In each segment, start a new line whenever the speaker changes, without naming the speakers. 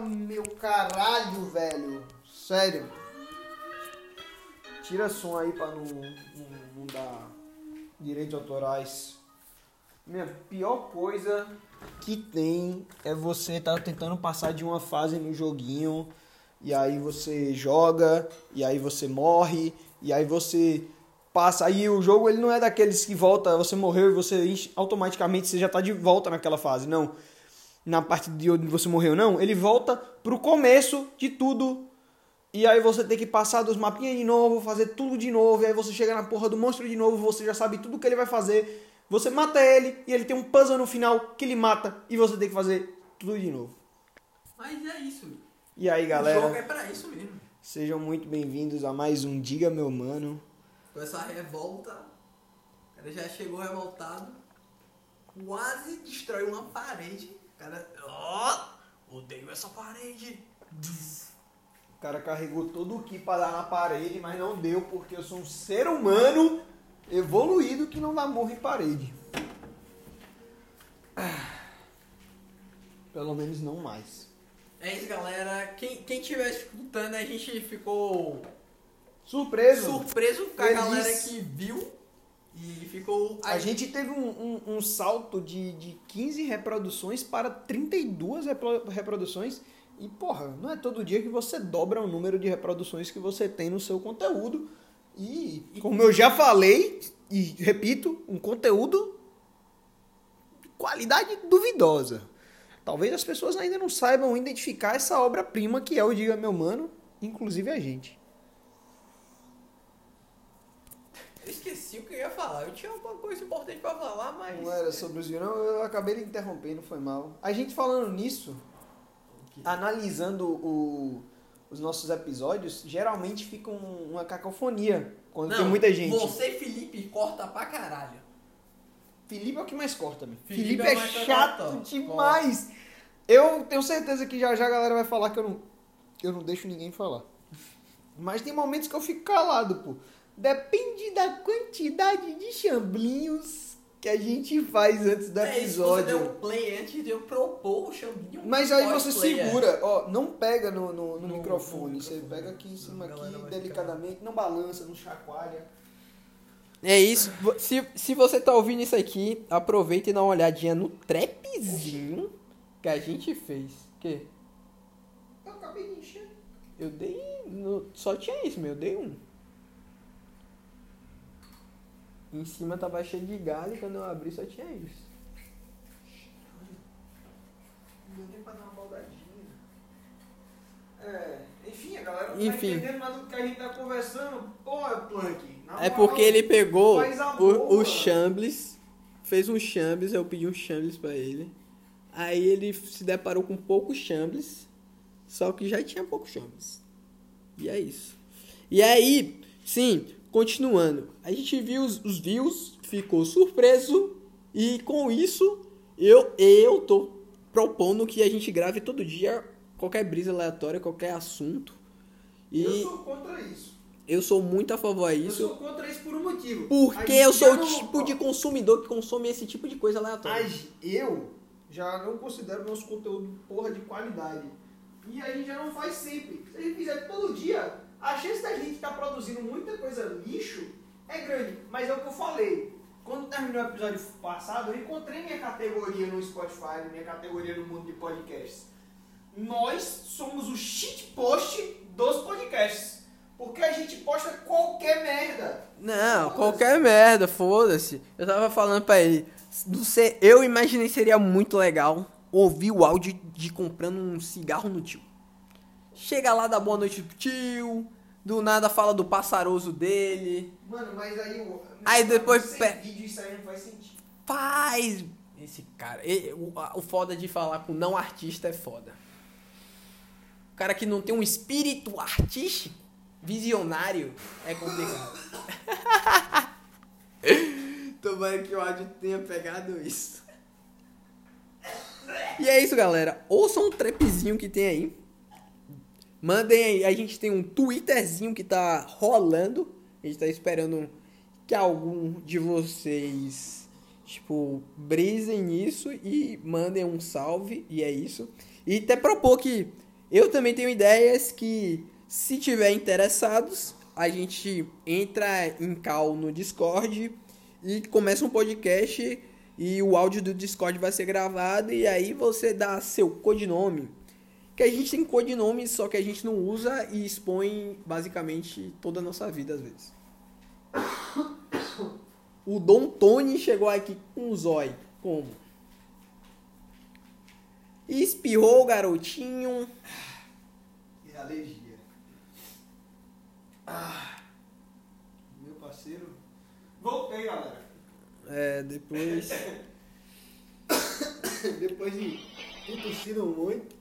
meu caralho, velho. Sério. Tira som aí pra não, não, não dar direitos autorais. Minha pior coisa que tem é você tá tentando passar de uma fase no joguinho e aí você joga e aí você morre e aí você passa aí o jogo ele não é daqueles que volta você morreu e você automaticamente você já tá de volta naquela fase não na parte de onde você morreu não ele volta pro começo de tudo e aí você tem que passar dos mapinhas de novo fazer tudo de novo e aí você chega na porra do monstro de novo você já sabe tudo que ele vai fazer você mata ele e ele tem um puzzle no final que ele mata e você tem que fazer tudo de novo.
Mas é isso.
E aí, galera? O
jogo é pra isso mesmo.
Sejam muito bem-vindos a mais um Diga Meu Mano.
Com essa revolta, o cara já chegou revoltado, quase destrói uma parede. O cara, ó, oh, odeio essa parede.
O cara carregou todo o que para dar na parede, mas não deu porque eu sou um ser humano evoluído que não dá morro em parede. Pelo menos não mais.
É isso, galera. Quem, quem estiver escutando, a gente ficou
surpreso.
Surpreso com a Feliz. galera que viu. E ficou.
A gente teve um, um, um, salto de, de 15 reproduções para 32 reproduções. E, porra, não é todo dia que você dobra o número de reproduções que você tem no seu conteúdo. E, como eu já falei, e repito, um conteúdo de qualidade duvidosa. Talvez as pessoas ainda não saibam identificar essa obra-prima que é o Diga Meu Mano, inclusive a gente.
Eu esqueci o que eu ia falar. Eu tinha alguma coisa importante para falar, mas.
Não era sobre os não, eu acabei de interrompendo, foi mal. A gente falando nisso, analisando o, os nossos episódios, geralmente fica uma cacofonia quando
não,
tem muita gente.
Você, Felipe, corta pra caralho.
Felipe é o que mais corta, meu. Felipe, Felipe é, é chato demais. Corta. Eu tenho certeza que já já a galera vai falar que eu não, eu não deixo ninguém falar. Mas tem momentos que eu fico calado, pô. Depende da quantidade de chamblinhos que a gente faz antes do é, episódio.
Você deu play antes de eu propor o chambinho.
Mas aí você segura, ó, não pega no, no, no, no microfone, no você microfone. pega aqui em cima, aqui, delicadamente, ficar... não balança, não chacoalha.
É isso. Se, se você tá ouvindo isso aqui, aproveita e dá uma olhadinha no trapzinho que a gente fez. Que?
Eu acabei de encher.
Eu dei. No, só tinha isso, meu. Eu dei um. Em cima tava cheio de galho e quando eu abri só tinha isso.
Não deu nem pra dar uma baldadinha. É, enfim, a galera não tá enfim. tá entendendo nada do que a gente tá conversando. Pô, Plank.
É porque ele pegou o, o Chambliss, fez um Chambliss, eu pedi um Chambliss pra ele. Aí ele se deparou com pouco Chambliss, só que já tinha pouco Chambliss. E é isso. E aí, sim, Continuando, a gente viu os, os views, ficou surpreso e com isso eu eu tô propondo que a gente grave todo dia qualquer brisa aleatória, qualquer assunto.
E eu sou contra isso.
Eu sou muito a favor a isso.
Eu sou contra isso por um motivo.
Porque eu sou o tipo de consumidor que consome esse tipo de coisa aleatória.
Mas eu já não considero nosso conteúdo porra de qualidade. E a gente já não faz sempre. Se a gente fizer todo dia, a chance da gente estar tá produzindo muita coisa lixo é grande. Mas é o que eu falei. Quando terminou o episódio passado, eu encontrei minha categoria no Spotify, minha categoria no mundo de podcasts. Nós somos o shitpost dos podcasts. Porque a gente posta qualquer merda.
Não, qualquer merda, foda-se. Eu tava falando pra ele. Sei, eu imaginei seria muito legal ouvir o áudio de comprando um cigarro no tio. Chega lá, dá boa noite pro tio. Do nada fala do passaroso dele.
Mano, mas aí o.
Aí depois.
Sem vídeo isso aí não faz sentido.
Faz! Esse cara. Ele, o, o foda de falar com não artista é foda. O cara que não tem um espírito artístico, visionário, é complicado. Tomara que o áudio tenha pegado isso. E é isso, galera. Ouçam um trapzinho que tem aí. Mandem aí, a gente tem um Twitterzinho que tá rolando. A gente tá esperando que algum de vocês, tipo, brisem nisso e mandem um salve. E é isso. E até propor que Eu também tenho ideias que, se tiver interessados, a gente entra em call no Discord e começa um podcast e o áudio do Discord vai ser gravado e aí você dá seu codinome. Que a gente tem codinome, só que a gente não usa e expõe basicamente toda a nossa vida às vezes. O Dom Tony chegou aqui com o zóio. Como? Espirrou o garotinho.
E alergia. Ah, meu parceiro. Voltei, galera.
É, depois.
depois de ter tossido muito.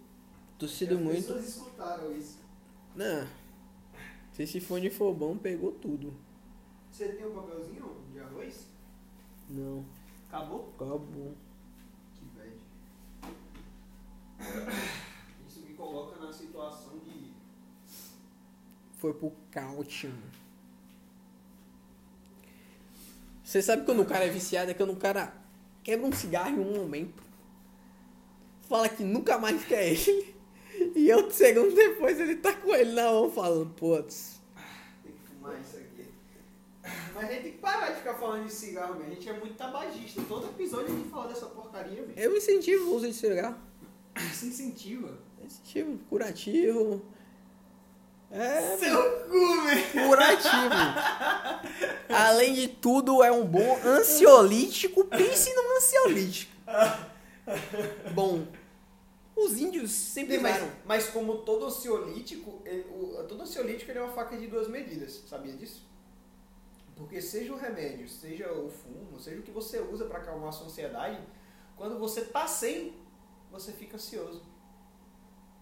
Tossido
as
muito.
pessoas escutaram isso.
Não. Se esse fone for bom, pegou tudo.
Você tem um papelzinho de arroz?
Não.
Acabou?
Acabou.
Que bad. Isso me coloca na situação de.
Foi pro cálcio. Você sabe quando o cara é viciado é quando o cara quebra um cigarro em um momento. Fala que nunca mais quer ele. E outro segundo depois ele tá com ele na mão falando, putz.
Tem que fumar isso aqui. Mas a gente tem que parar de ficar falando de cigarro, mesmo. A gente é muito tabagista. Todo episódio a gente fala dessa porcaria, velho.
Eu incentivo o uso de cigarro.
Isso incentiva.
Incentivo, curativo. É.
Seu cu, velho.
Curativo. Além de tudo, é um bom ansiolítico. Pense no ansiolítico. Bom, os índios sempre
Mas,
usaram.
mas como todo ansiolítico, ele- o- todo ansiolítico ele é uma faca de duas medidas. Sabia disso? Porque seja o remédio, seja o fumo, seja o que você usa para acalmar a sua ansiedade, quando você tá sem, você fica ansioso.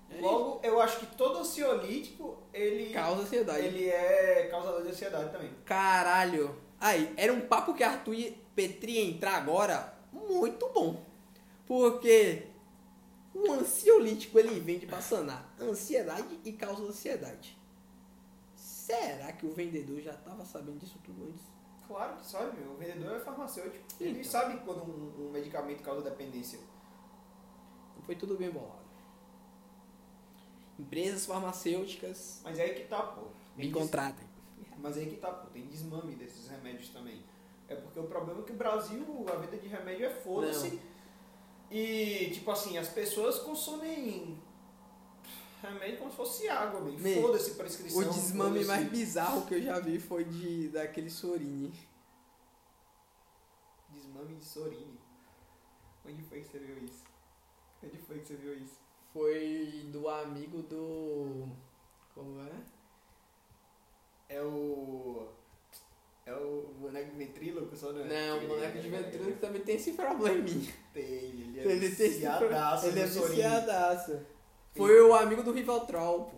É
Logo, eu acho que todo ansiolítico, ele,
Causa ansiedade.
ele é causador de ansiedade também.
Caralho. Aí, era um papo que Arthur e Petri ia entrar agora muito bom. Porque o ansiolítico ele vende pra sanar ansiedade e causa ansiedade. Será que o vendedor já tava sabendo disso tudo antes?
Claro que sabe, meu. o vendedor é farmacêutico. Ele
Então.
sabe quando um, um medicamento causa dependência.
Não foi tudo bem bolado. Empresas farmacêuticas
Mas é aí que tá, pô.
me
Tem des-
contratem.
Mas é aí que tá, pô. Tem desmame desses remédios também. É porque o problema é que o Brasil, a venda de remédio é foda-se. E, tipo assim, as pessoas consomem remédio como se fosse água, bem.
Me-
Foda-se prescrição.
O desmame mais bizarro que eu já vi foi de daquele Sorini.
Desmame de Sorine. Onde foi que você viu isso? Onde foi que você viu isso?
Foi do amigo do. Como é?
É o. É o boneco de ventríloco, só não é?
Não, o moleque de
ele-
ventríloco também tem esse probleminha.
Tem, ele é
Ele tem esse
viciadaço
Ele é
Sorine.
viciadaço. Foi o amigo do Rivaltrol, pô.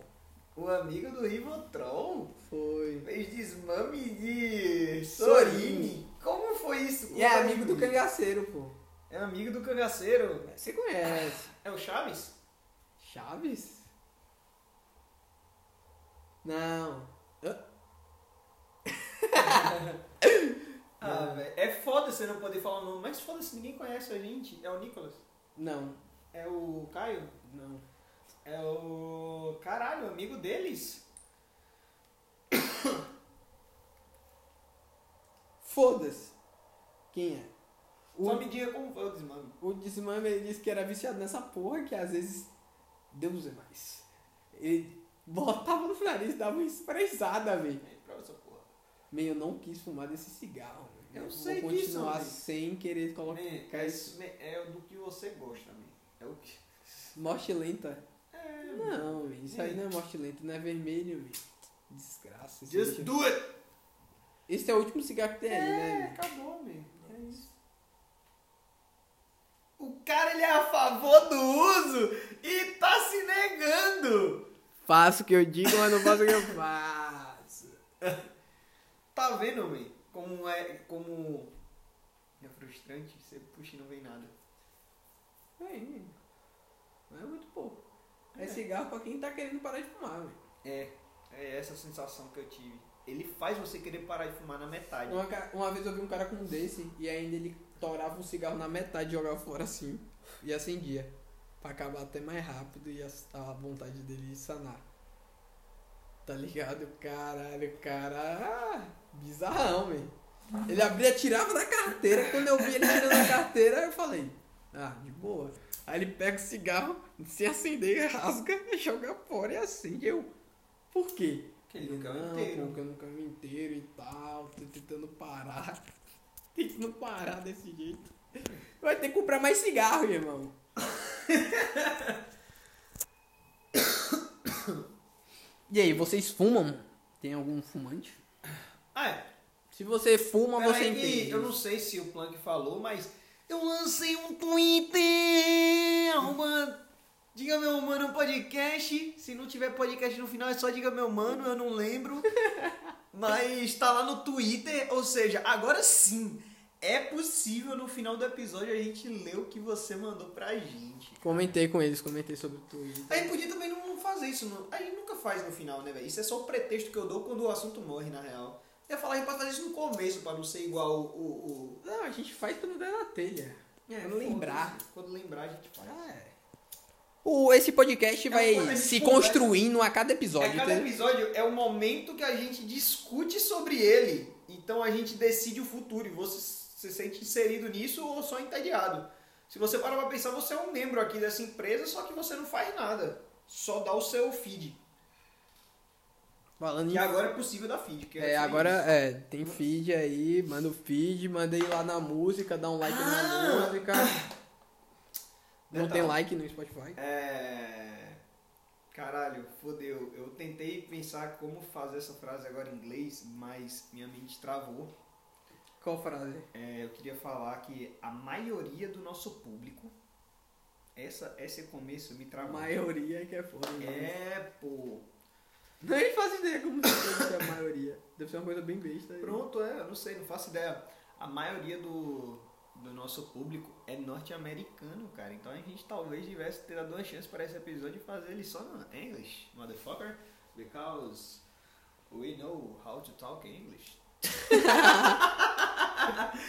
O amigo do Rivotrol
Foi.
fez desmame de
Sorine.
Como foi isso?
E é amigo do cangaceiro, pô.
É amigo do cangaceiro.
Você conhece.
É o Chaves?
Chaves? Não.
Ah, velho. É foda você não poder falar o nome, mas foda-se, ninguém conhece a gente. É o Nicolas.
Não.
É o Caio.
Não.
É o. Caralho, amigo deles.
Foda-se. Quem é?
Só
O,
me diga como foi o desmame.
o desmame ele disse que era viciado nessa porra que às vezes Deus é mais. Ele botava no nariz, dava uma esprezada, velho.
É.
Meu, eu não quis fumar desse cigarro.
Eu
Vou
sei
continuar
disso,
sem querer colocar
É, é,
isso.
é do que você gosta, amigo. É o que.
Morte lenta.
É,
Não, meu, isso aí não é morte lenta, não é vermelho, meu. Desgraça.
Just
bicho-
do it!
Esse é o último cigarro que tem
É,
né?
acabou, meu. É isso. O cara ele é a favor do uso e tá se negando.
Faço o que eu digo, mas não faço o que eu faço.
Tá vendo, meu? Como é. Como. É frustrante, você puxa e não vem nada.
Aí, não é muito pouco. É,
É.
cigarro pra quem tá querendo parar de fumar, velho.
É, é essa sensação que eu tive. Ele faz você querer parar de fumar na metade.
Uma, uma vez eu vi um cara com um desse e ainda ele torava um cigarro na metade e jogava fora assim. E acendia. pra acabar até mais rápido e a vontade dele sanar. Tá ligado? Caralho, cara. Ah, bizarrão, velho. Ele abria, tirava da carteira. Quando eu vi ele tirando da carteira, eu falei, ah, de boa. Aí ele pega o cigarro, se acender, rasga, joga fora e acende. Eu, por quê?
Porque ele nunca me inteiro.
Porque eu nunca me inteiro e tal, tô tentando parar. Tentando parar desse jeito. Vai ter que comprar mais cigarro, irmão. e aí, vocês fumam? Tem algum fumante?
Ah, é.
Se você fuma,
Pera
você
aí
entende.
Eu não sei se o Plank falou, mas eu lancei um Twitter! Arroba Diga meu mano podcast. Se não tiver podcast no final, é só diga meu mano, eu não lembro. Mas tá lá no Twitter, ou seja, agora sim. É possível no final do episódio a gente ler o que você mandou pra gente.
Comentei com eles, comentei sobre o Twitter.
A gente podia fazer isso. no- A gente nunca faz no final, né, velho? Isso é só o pretexto que eu dou quando o assunto morre, na real. Eu ia falar, a gente pode fazer isso no começo, pra não ser igual o. o,
Não, a gente faz quando der na telha.
o... É,
Quando lembrar.
Quando lembrar, a gente faz.
É. O, esse podcast vai
É, gente
se
conversa-
construindo a cada
É,
episódio.
cada
entendeu?
episódio é o momento que a gente discute sobre ele. Então a gente decide o futuro. E você se sente inserido nisso ou só entediado. Se você parar pra pensar, você é um membro aqui dessa empresa, só que você não faz nada. Só dá o seu feed.
Falando
E
em
agora é possível dar feed.
É,
foi
agora
isso.
é, tem feed aí, manda o feed, manda aí lá na música, dá um like
Ah!
na música. Não
Detalhe.
tem like no Spotify.
É. Caralho, fodeu. Eu tentei pensar como fazer essa frase agora em inglês, mas minha mente travou.
Qual frase?
É, eu queria falar que a maioria do nosso público, essa, esse começo me
A
travou.
maioria que é foda. né?
É, pô.
Nem faço ideia como se fosse a maioria. Deve ser uma coisa bem besta. aí.
Pronto, é, eu não sei, não faço ideia. A maioria do, do nosso público é norte-americano, cara. Então a gente talvez tivesse ter dado uma chance para esse episódio e fazer ele só no English, motherfucker. Because we know how to talk English.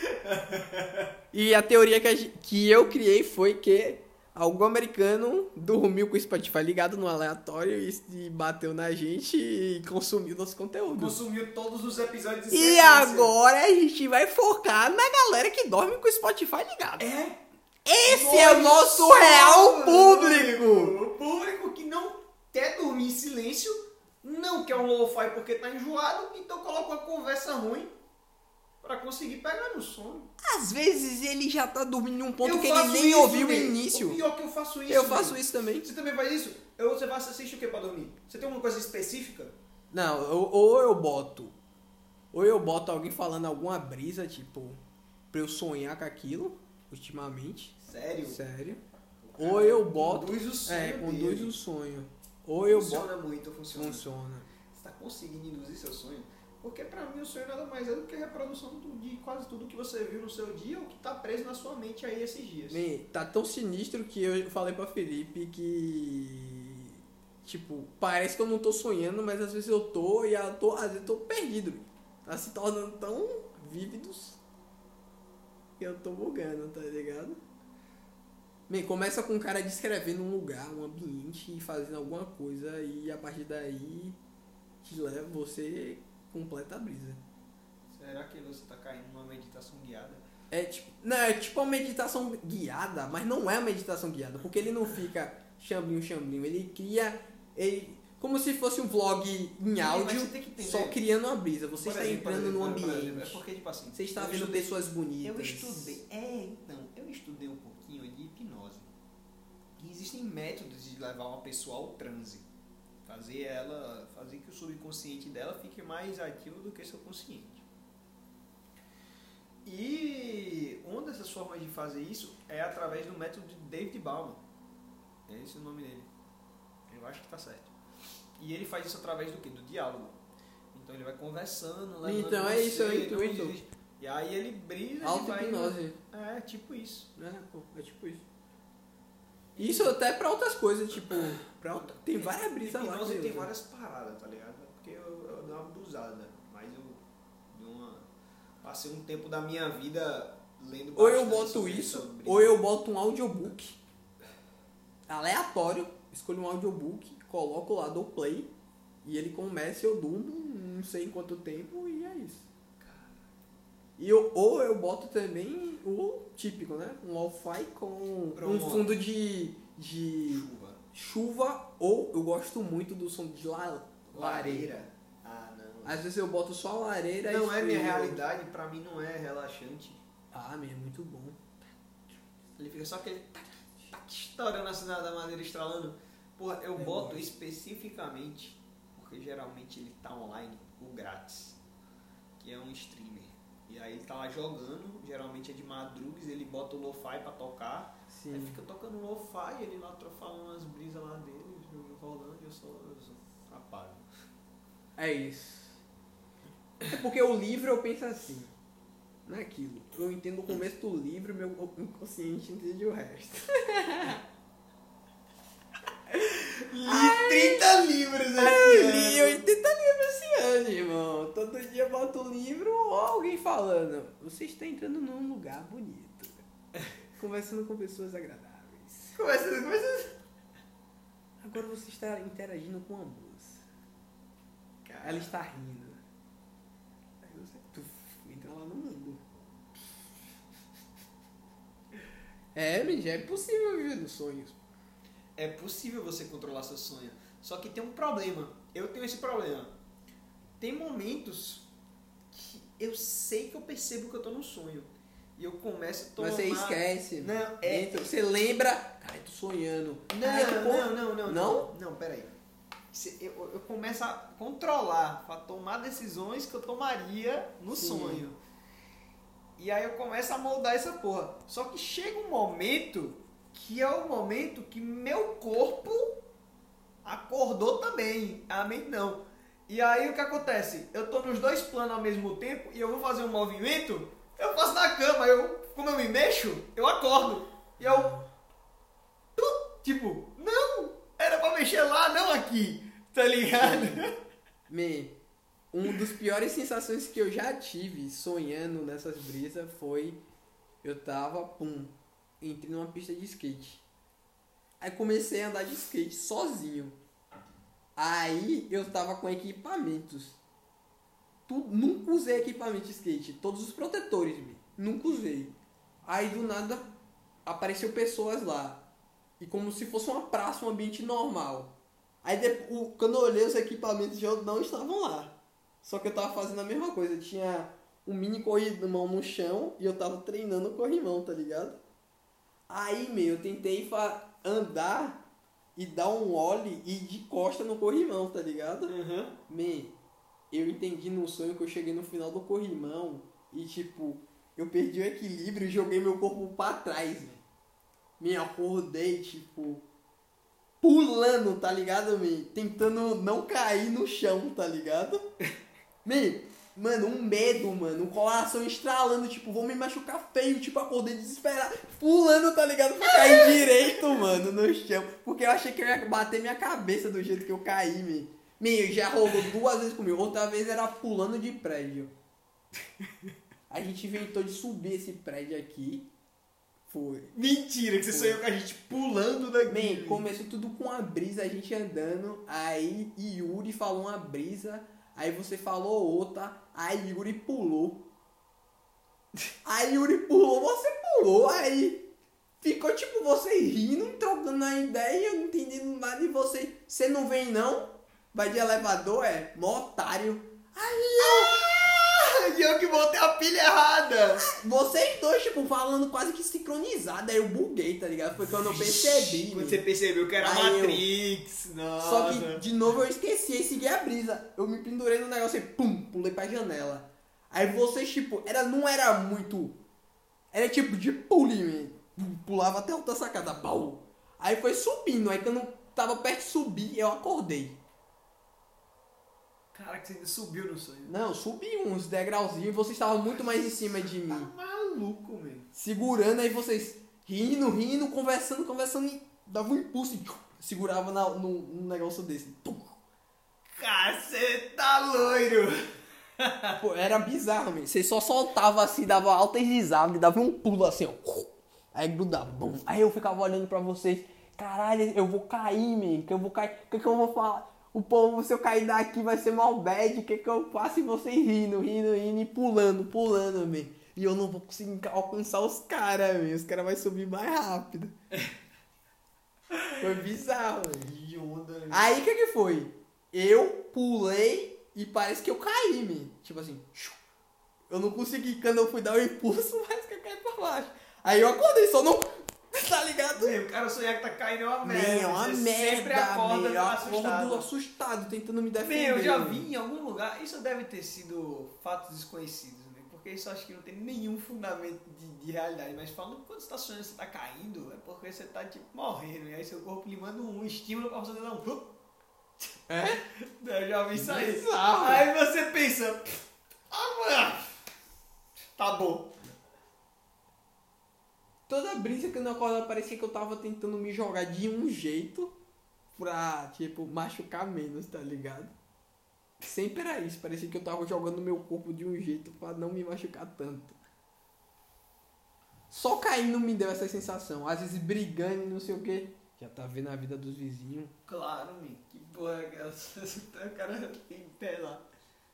E a teoria que, a que eu criei foi que algum americano dormiu com o Spotify ligado no aleatório e, bateu na gente e consumiu nosso conteúdo.
Consumiu todos os episódios
E
sequência.
agora a gente vai focar na galera que dorme com o Spotify ligado.
É
Esse é o nosso real público!
O público que não quer dormir em silêncio, não quer um lo-fi porque tá enjoado, então coloca uma conversa ruim pra conseguir pegar no sono.
Às vezes ele já tá dormindo em um ponto
Eu
que ele nem
isso,
ouviu o
Ney.
início.
O pior que eu faço isso.
Eu
Ney.
faço isso também.
Você também faz isso? Eu, você vai assistir o que pra dormir? Você tem alguma coisa específica?
Não, ou, ou eu boto. Ou eu boto alguém falando alguma brisa, tipo, pra eu sonhar com aquilo, ultimamente.
Sério?
Sério. Ou eu boto.
Conduz o sonho
É, conduz
dele.
o sonho. Ou eu
funciona
boto.
muito, funciona.
Funciona.
Você tá conseguindo induzir seu sonho? Porque pra mim o sonho nada mais é do que a reprodução de quase tudo que você viu no seu dia ou que tá preso na sua mente aí esses dias.
Man, tá tão sinistro que eu falei pra Felipe que. Tipo, parece que eu não tô sonhando, mas às vezes eu tô e eu tô, às vezes eu tô perdido. Tá se tornando tão vívidos que eu tô bugando, tá ligado? Man, começa com um cara descrevendo um lugar, um ambiente e fazendo alguma coisa e a partir daí te leva, você completa a brisa.
Será que você tá caindo numa meditação guiada?
É tipo, não, é tipo uma meditação guiada, mas não é uma meditação guiada, porque ele não fica chamblinho, chamblinho, ele cria, ele, como se fosse um vlog em
mas
áudio, só criando uma brisa. Você
Por
está
exemplo,
entrando
exemplo,
num
por exemplo,
ambiente,
É porque, tipo assim,
você está vendo
estudei-
pessoas bonitas.
Eu estudei. É, então, eu estudei um pouquinho de hipnose. E existem métodos de levar uma pessoa ao transe. Fazer ela. Fazer que o subconsciente dela fique mais ativo do que seu consciente. E uma dessas formas de fazer isso é através do método de David Bauman. É esse o nome dele. Eu acho que tá certo. E ele faz isso através do que? Do diálogo. Então ele vai conversando,
Então é isso, é intuito.
E aí ele brisa e vai... É, tipo isso.
É, é tipo isso. Isso até pra outras coisas, tipo, pra outra- tem várias brisas lá. Que
tem
eu-
várias paradas, tá ligado? Porque eu, eu dou uma abusada, mas eu uma... Passei um tempo da minha vida lendo
Ou eu boto isso,
sobre
ou eu boto um audiobook. aleatório, escolho um audiobook, coloco lá, dou play, e ele começa e eu durmo, não sei em quanto tempo, e é isso. E eu, ou eu boto também o típico, né? Um lo-fi com um fundo de, de chuva. chuva. Ou eu gosto muito do som de la, lareira.
Ah, não.
Às vezes eu boto só lareira
Não é minha realidade, pra mim não é relaxante.
Ah, meu, é muito bom.
Ele fica só aquele estourando assim da madeira estralando. Porra, eu é boto especificamente, porque geralmente ele tá online, o grátis, que é um streamer. E aí ele tá lá jogando, geralmente é de madrugas, ele bota o lo-fi pra tocar. Sim. Aí fica tocando lo-fi, ele lá falando umas brisas lá dele, rolando e eu só, eu só apago.
É isso. É porque o livro eu penso assim, não é aquilo. Eu entendo o começo do livro, meu inconsciente entende o resto.
Li 30 livros
eu ano. li 80 ano, irmão. Todo dia eu boto um livro ou alguém falando. Você está entrando num lugar bonito. Conversando com pessoas agradáveis.
Conversando com pessoas...
Agora você está interagindo com a moça. Cara. Ela está rindo. Aí você tu, entra lá no mundo. É, já é possível viver nos sonhos
é possível você controlar seu sonho. Só que tem um problema. Eu tenho esse problema. Tem momentos que eu sei que eu percebo que eu tô no sonho. E eu começo a tomar...
Mas você esquece.
Não, é...
Dentro, você lembra... Cara, eu tô sonhando.
Não, não, não, não, não. Não? Não, peraí. Eu, eu começo a controlar, a tomar decisões que eu tomaria no Sim. sonho. E aí eu começo a moldar essa porra. Só que chega um momento que é o momento que meu corpo acordou também, a mente não. E aí o que acontece? Eu tô nos dois planos ao mesmo tempo e eu vou fazer um movimento, eu faço na cama, eu, como eu me mexo, eu acordo. E eu. Tipo, não! Era pra mexer lá, não aqui. Tá ligado?
Me, um dos piores sensações que eu já tive sonhando nessas brisas foi. Eu tava, pum, entrei numa pista de skate. Aí comecei a andar de skate sozinho. Aí eu tava com equipamentos. Tu, nunca usei equipamento de skate. Todos os protetores, nunca usei. Aí do nada apareceu pessoas lá. E como se fosse uma praça, um ambiente normal. Aí depois, quando eu olhei os equipamentos já não estavam lá. Só que eu tava fazendo a mesma coisa. Tinha um mini corrimão no chão e eu tava treinando o corrimão, tá ligado? Aí, meu, eu tentei andar e dar um ollie e de costa no corrimão, tá ligado?
Uhum.
Me, eu entendi no sonho que eu cheguei no final do corrimão e, tipo, eu perdi o equilíbrio e joguei meu corpo pra trás, velho. Me acordei, tipo, pulando, tá ligado, me? Tentando não cair no chão, tá ligado? me, Mano, um medo, mano. Um coração estralando, tipo, vou me machucar feio, tipo, acordei desesperado, pulando, tá ligado? Pra cair direito, mano, no chão. Porque eu achei que eu ia bater minha cabeça do jeito que eu caí, me. Meu, já rolou duas vezes comigo. Outra vez era pulando de prédio. A gente inventou de subir esse prédio aqui. Foi.
Mentira, que você Foi. sonhou com a gente pulando daqui.
Man, começou tudo com a brisa, a gente andando. Aí Yuri falou uma brisa. Aí você falou outra, aí Yuri pulou. Aí Yuri pulou, você pulou, aí ficou tipo você rindo, trocando a ideia, não entendendo nada, e você, você não vem não? Vai de elevador, é? Mó otário. Aí.
Ah! Eu que botei a pilha errada.
Vocês dois, tipo, falando quase que sincronizado. Aí eu buguei, tá ligado? Foi quando eu percebi.
Quando você percebeu que era aí Matrix. Eu... Nossa.
Só que, de novo, eu esqueci e segui a brisa. Eu me pendurei no negócio e pum, pulei pra janela. Aí vocês, tipo, era, não era muito. Era tipo de pulinho. Pulava até outra sacada. Pau. Aí foi subindo. Aí quando tava perto de subir, eu acordei.
Caraca, você ainda subiu no sonho.
Não, subi uns degrauzinhos e vocês estavam muito mais em cima de mim.
Tá maluco, velho.
Segurando aí vocês rindo, rindo, conversando, conversando e dava um impulso e segurava na, no, num negócio desse.
Caceta tá loiro!
Pô, era bizarro, velho. Você só soltava assim, dava risadas e dava um pulo assim, ó. Aí grudava. Bom. Aí eu ficava olhando pra vocês. caralho, eu vou cair, man, que eu vou cair, o que, que eu vou falar? O povo, se eu cair daqui, vai ser mal bad, o que, que eu faço? E vocês rindo, rindo, rindo e pulando, pulando, man. E eu não vou conseguir alcançar os caras, man. Os caras vão subir mais rápido. Foi bizarro,
Onda,
Aí o que que foi? Eu pulei e parece que eu caí, man. Tipo assim, eu não consegui, quando eu fui dar o impulso, mas que eu caí pra baixo. Aí eu acordei, só não. Tá ligado?
Meu, o cara sonhar que tá caindo é uma merda.
Meu, é uma
Você
merda,
sempre acorda
meu. Eu
assustado.
acordo assustado, tentando me defender.
Meu, eu já vi em algum lugar, isso deve ter sido fatos desconhecidos, né? Porque isso acho que não tem nenhum fundamento de, de realidade. Mas falando que quando você tá sonhando você tá caindo, é porque você tá tipo morrendo. E aí seu corpo lhe manda um estímulo pra você dar um.
É?
Eu já vi isso aí. Aí você pensa. Ah, mano. Tá bom.
Toda brisa que eu não acordava parecia que eu tava tentando me jogar de um jeito pra, tipo, machucar menos, tá ligado? Sempre era isso, parecia que eu tava jogando meu corpo de um jeito pra não me machucar tanto. Só cair não me deu essa sensação. Às vezes brigando e não sei o que. Já tá vendo a vida dos vizinhos.
Claro, man. Que porra é aquela? O cara tem pé lá.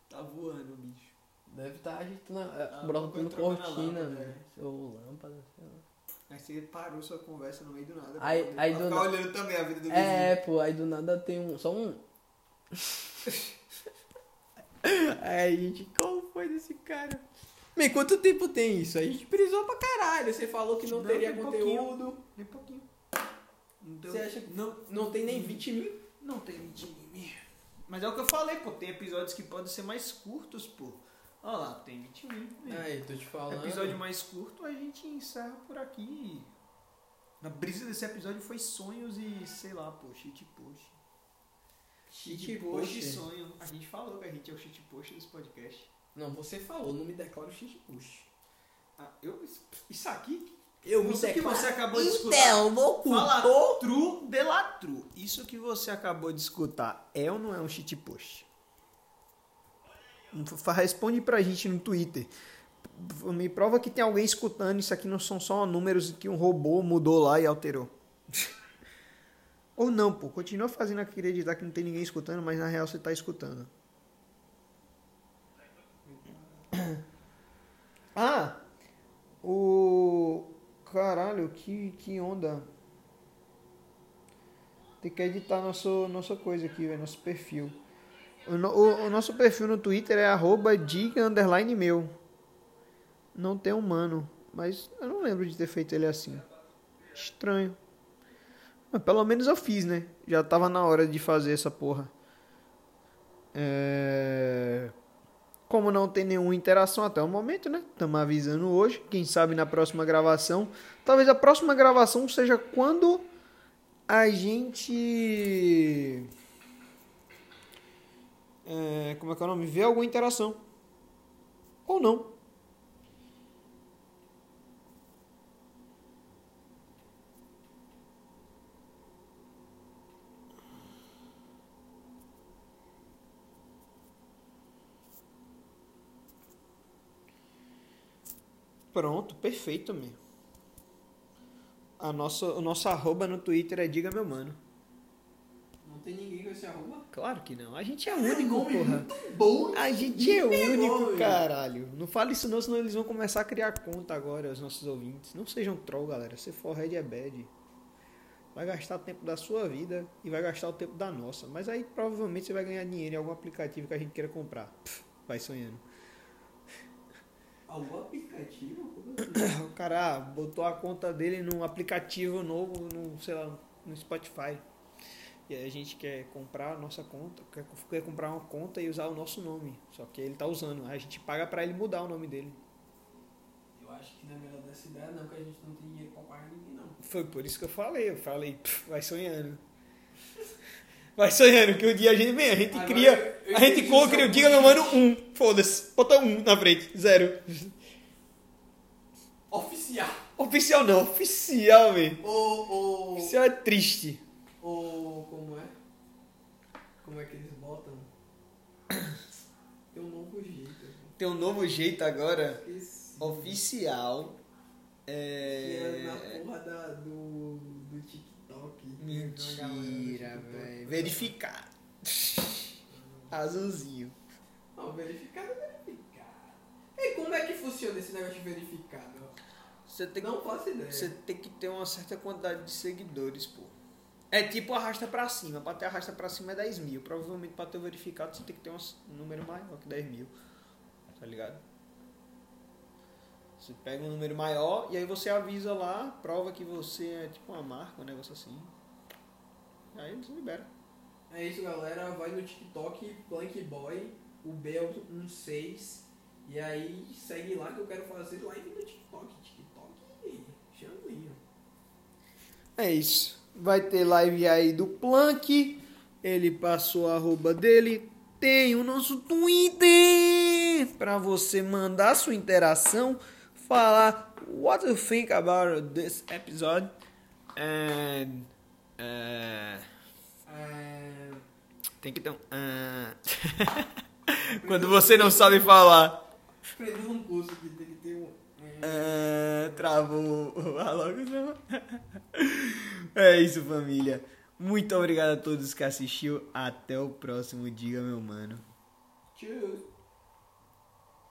Tá voando, bicho.
Deve estar tá agitando,
Ah,
brotando cortina,
lâmpada,
né?
é.
Ou lâmpada, sei lá.
Aí você parou sua conversa no meio do nada.
Aí-
pra
aí do na-
olhando também a vida do
É, pô, aí do nada tem um. Só um. Aí, gente, como foi desse cara? Bem, quanto tempo tem isso? A gente brisou pra caralho. Você falou que não,
Não,
teria conteúdo.
vizinho. Bem pouquinho. Deu-
Você acha que
Não,
não tem nem 20 mil?
não tem 20 mil. Mas é o que eu falei, pô. Tem episódios que podem ser mais curtos, pô. Olha lá, tem 20 mil. né?
Aí, tô te falando.
Episódio mais curto, a gente encerra por aqui. A brisa desse episódio foi sonhos e, sei lá, pô, shit post.
Shit
post e
post.
sonho. A gente falou que a gente é o shit post desse podcast.
Não, você falou, não me declaro shit push.
Ah, eu, isso aqui,
Eu
me Isso que você acabou de escutar.
louco.
fala true de la. Isso que você acabou de escutar é ou não é um shit post? Responde pra gente no Twitter. Me prova que tem alguém escutando. Isso aqui não são só números que um robô mudou lá e alterou. Ou não, pô. Continua fazendo acreditar que não tem ninguém escutando, mas na real você tá escutando. Ah! O. Caralho, que, que onda. Tem que editar nosso, nossa coisa aqui, velho, nosso perfil. O, o- o nosso perfil no Twitter é arroba underline meu. Não tem humano, mas eu não lembro de ter feito ele assim. Estranho. Mas pelo menos eu fiz, né? Já tava na hora de fazer essa porra. É... Como não tem nenhuma interação até o momento, né? Estamos avisando hoje. Quem sabe na próxima gravação. Talvez a próxima gravação seja quando a gente. É, como é que é o nome? Vê alguma interação. Ou não. Pronto, perfeito, meu. A nossa, o nosso arroba no Twitter é Diga Meu Mano.
Não tem ninguém com esse arroba?
Claro que não. A gente é único, porra.
Bom.
A gente é único,
velho.
caralho. Não fale isso não, senão eles vão começar a criar conta agora, os nossos ouvintes. Não sejam troll, galera. Se for red é bad. Vai gastar o tempo da sua vida e vai gastar o tempo da nossa. Mas aí provavelmente você vai ganhar dinheiro em algum aplicativo que a gente queira comprar. Pff, vai sonhando.
Algum aplicativo? Assim?
O cara ah, botou a conta dele num aplicativo novo, no, sei lá, no Spotify. E aí a gente quer comprar a nossa conta, quer, quer comprar uma conta e usar o nosso nome. Só que ele tá usando. Aí a gente paga pra ele mudar o nome dele.
Eu acho que não é melhor dessa ideia não, que a gente não tem dinheiro pra pagar ninguém não.
Foi por isso que eu falei. Eu falei, "Pff, vai sonhando. Vai sonhando, que um dia a gente vem, a gente
Agora
cria.
eu- eu
a gente cria,
um
diga meu mano um. Foda-se. Bota um na frente. Zero.
Oficial.
Oficial não, oficial, velho.
Ou, ou,
Oficial é triste.
Como é? É que eles botam? Tem um novo jeito.
Tem um novo jeito agora.
Esqueci.
Oficial.
Que é na
É...
porra da, do, do TikTok.
Mentira, velho. Verificado. Azulzinho.
Não, verificado é verificado. E como é que funciona esse negócio de verificado?
Você tem
Não faço ideia.
Você tem que ter uma certa quantidade de seguidores, pô. É tipo arrasta pra cima. Pra ter arrasta pra cima é 10 mil. Provavelmente pra ter verificado você tem que ter um número maior que 10 mil. Tá ligado? Você pega um número maior e aí você avisa lá, prova que você é tipo uma marca, um negócio assim. Aí você libera.
É isso, galera. Vai no TikTok, Blank Boy, o Bel 16. E aí segue lá que eu quero fazer live no TikTok. TikTok, chaminho.
É isso. Vai ter live aí do Plank. Ele passou a arroba dele. Tem o nosso Twitter para você mandar sua interação, falar what you think about this episode and uh, tem que ter um uh, quando você não sabe falar
um curso que tem que ter
travou a locução. É isso, família. Muito obrigado a todos que assistiu. Até o próximo dia, meu mano.
Tchau.